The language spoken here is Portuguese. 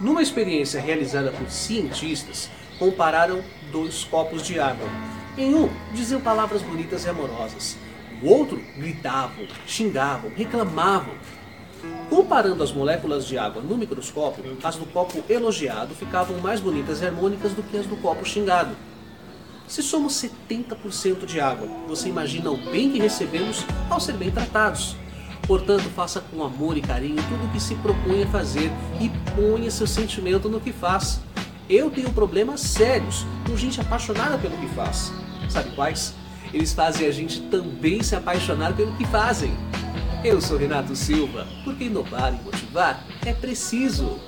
Numa experiência realizada por cientistas, compararam dois copos de água. Em um, diziam palavras bonitas e amorosas. O outro, gritavam, xingavam, reclamavam. Comparando as moléculas de água no microscópio, as do copo elogiado ficavam mais bonitas e harmônicas do que as do copo xingado. Se somos 70% de água, você imagina o bem que recebemos ao ser bem tratados. Portanto, faça com amor e carinho tudo o que se propõe a fazer e ponha seu sentimento no que faz. Eu tenho problemas sérios com gente apaixonada pelo que faz. Sabe quais? Eles fazem a gente também se apaixonar pelo que fazem. Eu sou Renato Silva, porque inovar e motivar é preciso.